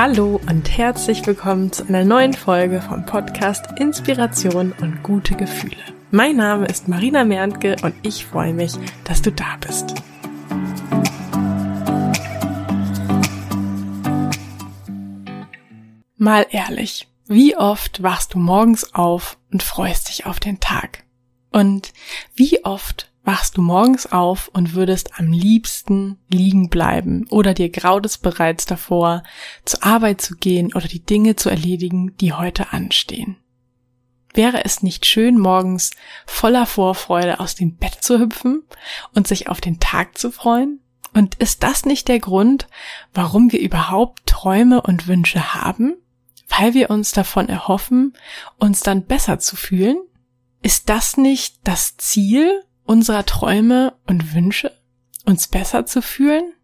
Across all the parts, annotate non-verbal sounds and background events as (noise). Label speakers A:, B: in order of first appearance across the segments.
A: Hallo und herzlich willkommen zu einer neuen Folge vom Podcast Inspiration und gute Gefühle. Mein Name ist Marina Merntke und ich freue mich, dass du da bist. Mal ehrlich, wie oft wachst du morgens auf und freust dich auf den Tag? Und wie oft wachst du morgens auf und würdest am liebsten liegen bleiben oder dir graut es bereits davor, zur Arbeit zu gehen oder die Dinge zu erledigen, die heute anstehen. Wäre es nicht schön, morgens voller Vorfreude aus dem Bett zu hüpfen und sich auf den Tag zu freuen? Und ist das nicht der Grund, warum wir überhaupt Träume und Wünsche haben? Weil wir uns davon erhoffen, uns dann besser zu fühlen? Ist das nicht das Ziel unserer Träume und Wünsche, uns besser zu fühlen?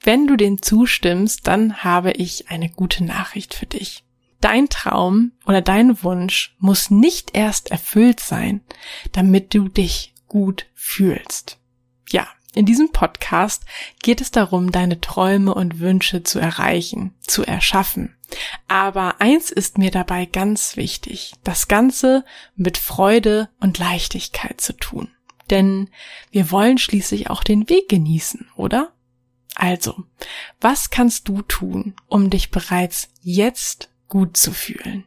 A: Wenn du dem zustimmst, dann habe ich eine gute Nachricht für dich. Dein Traum oder dein Wunsch muss nicht erst erfüllt sein, damit du dich gut fühlst. Ja, in diesem Podcast geht es darum, deine Träume und Wünsche zu erreichen, zu erschaffen. Aber eins ist mir dabei ganz wichtig, das Ganze mit Freude und Leichtigkeit zu tun denn wir wollen schließlich auch den Weg genießen, oder? Also, was kannst du tun, um dich bereits jetzt gut zu fühlen?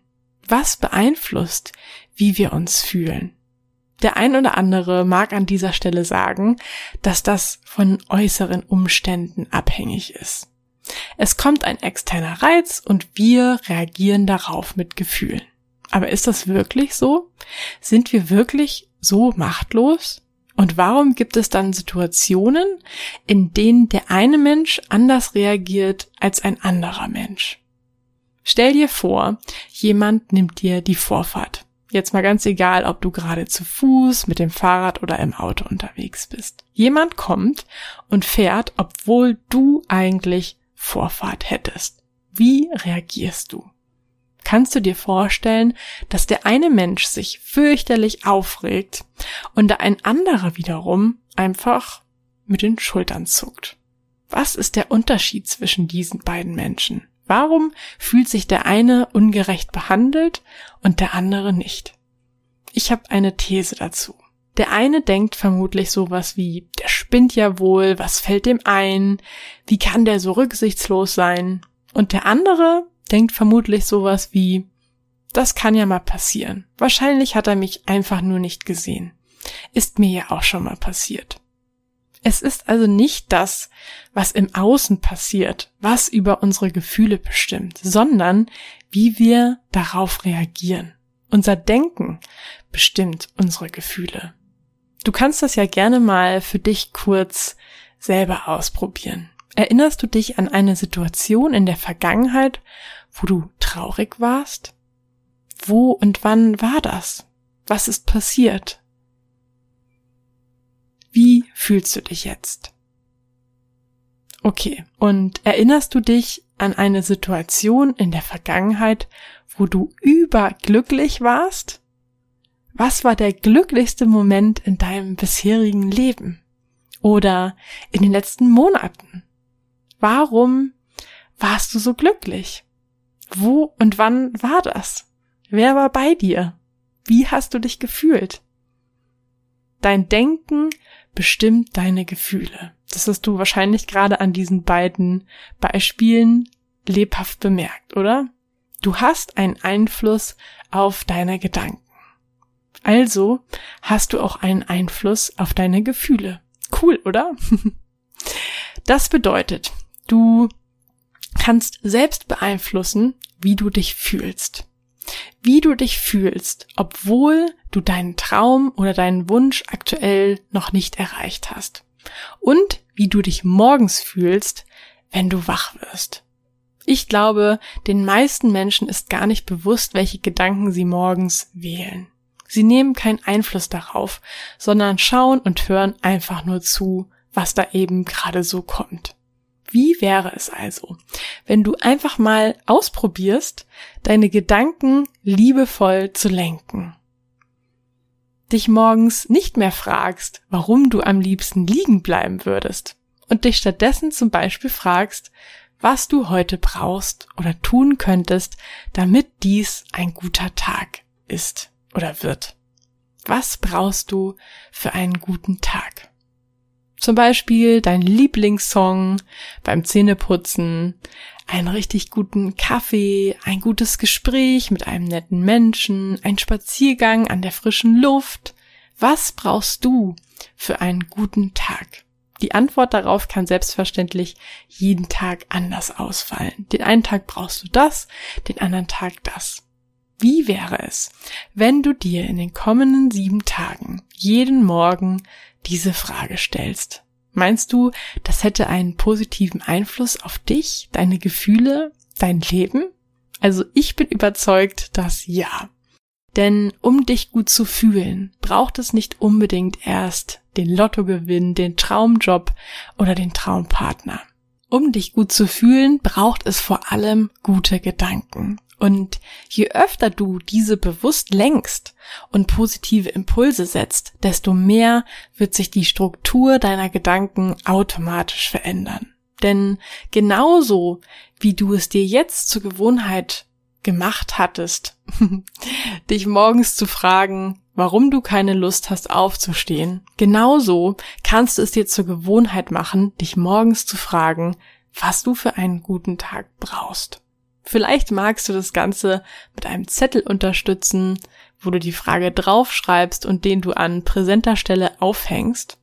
A: Was beeinflusst, wie wir uns fühlen? Der ein oder andere mag an dieser Stelle sagen, dass das von äußeren Umständen abhängig ist. Es kommt ein externer Reiz und wir reagieren darauf mit Gefühlen. Aber ist das wirklich so? Sind wir wirklich so machtlos? Und warum gibt es dann Situationen, in denen der eine Mensch anders reagiert als ein anderer Mensch? Stell dir vor, jemand nimmt dir die Vorfahrt. Jetzt mal ganz egal, ob du gerade zu Fuß, mit dem Fahrrad oder im Auto unterwegs bist. Jemand kommt und fährt, obwohl du eigentlich Vorfahrt hättest. Wie reagierst du? Kannst du dir vorstellen, dass der eine Mensch sich fürchterlich aufregt und der ein anderer wiederum einfach mit den Schultern zuckt. Was ist der Unterschied zwischen diesen beiden Menschen? Warum fühlt sich der eine ungerecht behandelt und der andere nicht? Ich habe eine These dazu. Der eine denkt vermutlich sowas wie, der spinnt ja wohl, was fällt dem ein, wie kann der so rücksichtslos sein? Und der andere denkt vermutlich sowas wie, das kann ja mal passieren. Wahrscheinlich hat er mich einfach nur nicht gesehen. Ist mir ja auch schon mal passiert. Es ist also nicht das, was im Außen passiert, was über unsere Gefühle bestimmt, sondern wie wir darauf reagieren. Unser Denken bestimmt unsere Gefühle. Du kannst das ja gerne mal für dich kurz selber ausprobieren. Erinnerst du dich an eine Situation in der Vergangenheit, wo du traurig warst? Wo und wann war das? Was ist passiert? Wie fühlst du dich jetzt? Okay, und erinnerst du dich an eine Situation in der Vergangenheit, wo du überglücklich warst? Was war der glücklichste Moment in deinem bisherigen Leben? Oder in den letzten Monaten? Warum warst du so glücklich? Wo und wann war das? Wer war bei dir? Wie hast du dich gefühlt? Dein Denken bestimmt deine Gefühle. Das hast du wahrscheinlich gerade an diesen beiden Beispielen lebhaft bemerkt, oder? Du hast einen Einfluss auf deine Gedanken. Also hast du auch einen Einfluss auf deine Gefühle. Cool, oder? (laughs) Das bedeutet, du kannst selbst beeinflussen, wie du dich fühlst. Wie du dich fühlst, obwohl du deinen Traum oder deinen Wunsch aktuell noch nicht erreicht hast. Und wie du dich morgens fühlst, wenn du wach wirst. Ich glaube, den meisten Menschen ist gar nicht bewusst, welche Gedanken sie morgens wählen. Sie nehmen keinen Einfluss darauf, sondern schauen und hören einfach nur zu, was da eben gerade so kommt. Wie wäre es also, wenn du einfach mal ausprobierst, deine Gedanken liebevoll zu lenken? Dich morgens nicht mehr fragst, warum du am liebsten liegen bleiben würdest und dich stattdessen zum Beispiel fragst, was du heute brauchst oder tun könntest, damit dies ein guter Tag ist oder wird. Was brauchst du für einen guten Tag? Zum Beispiel dein Lieblingssong beim Zähneputzen, einen richtig guten Kaffee, ein gutes Gespräch mit einem netten Menschen, ein Spaziergang an der frischen Luft. Was brauchst du für einen guten Tag? Die Antwort darauf kann selbstverständlich jeden Tag anders ausfallen. Den einen Tag brauchst du das, den anderen Tag das. Wie wäre es, wenn du dir in den kommenden sieben Tagen jeden Morgen diese Frage stellst? Meinst du, das hätte einen positiven Einfluss auf dich, deine Gefühle, dein Leben? Also ich bin überzeugt, dass ja. Denn um dich gut zu fühlen, braucht es nicht unbedingt erst den Lottogewinn, den Traumjob oder den Traumpartner. Um dich gut zu fühlen, braucht es vor allem gute Gedanken. Und je öfter du diese bewusst lenkst und positive Impulse setzt, desto mehr wird sich die Struktur deiner Gedanken automatisch verändern. Denn genauso wie du es dir jetzt zur Gewohnheit gemacht hattest, (laughs) dich morgens zu fragen, warum du keine Lust hast aufzustehen, genauso kannst du es dir zur Gewohnheit machen, dich morgens zu fragen, was du für einen guten Tag brauchst. Vielleicht magst du das Ganze mit einem Zettel unterstützen, wo du die Frage draufschreibst und den du an präsenter Stelle aufhängst.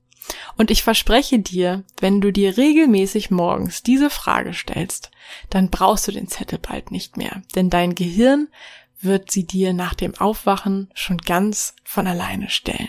A: Und ich verspreche dir, wenn du dir regelmäßig morgens diese Frage stellst, dann brauchst du den Zettel bald nicht mehr, denn dein Gehirn wird sie dir nach dem Aufwachen schon ganz von alleine stellen.